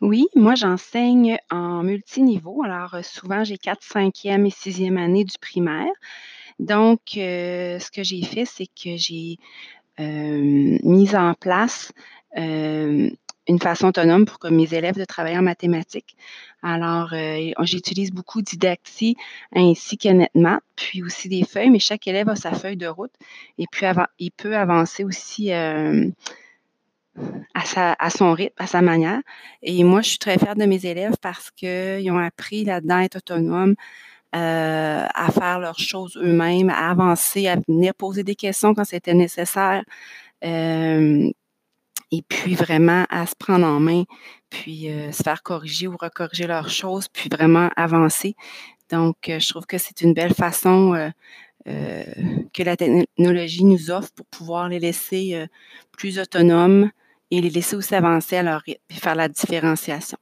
Oui, moi j'enseigne en multiniveau. Alors, heu, souvent j'ai 4-5e et 6e année du primaire. Donc, heu, ce que j'ai fait, c'est que j'ai, hem, mis en place, une façon autonome pour que mes élèves de travailler en mathématiques. Alors, j'utilise beaucoup Didacti ainsi que NetMath, puis aussi des feuilles, mais chaque élève a sa feuille de route et puis il peut avancer aussi, à sa à son rythme, à sa manière et moi, je suis très fière de mes élèves parce qu'ils ont appris là-dedans à être autonomes, heu, à faire leurs choses eux-mêmes, à avancer, à venir poser des questions quand c'était nécessaire, hem et puis vraiment à se prendre en main, puis, heu, se faire corriger ou recorriger leurs choses, puis vraiment avancer. Donc, je trouve que c'est une belle façon, que la technologie nous offre pour pouvoir les laisser, plus autonomes et les laisser aussi avancer à leur rythme, puis faire la différenciation.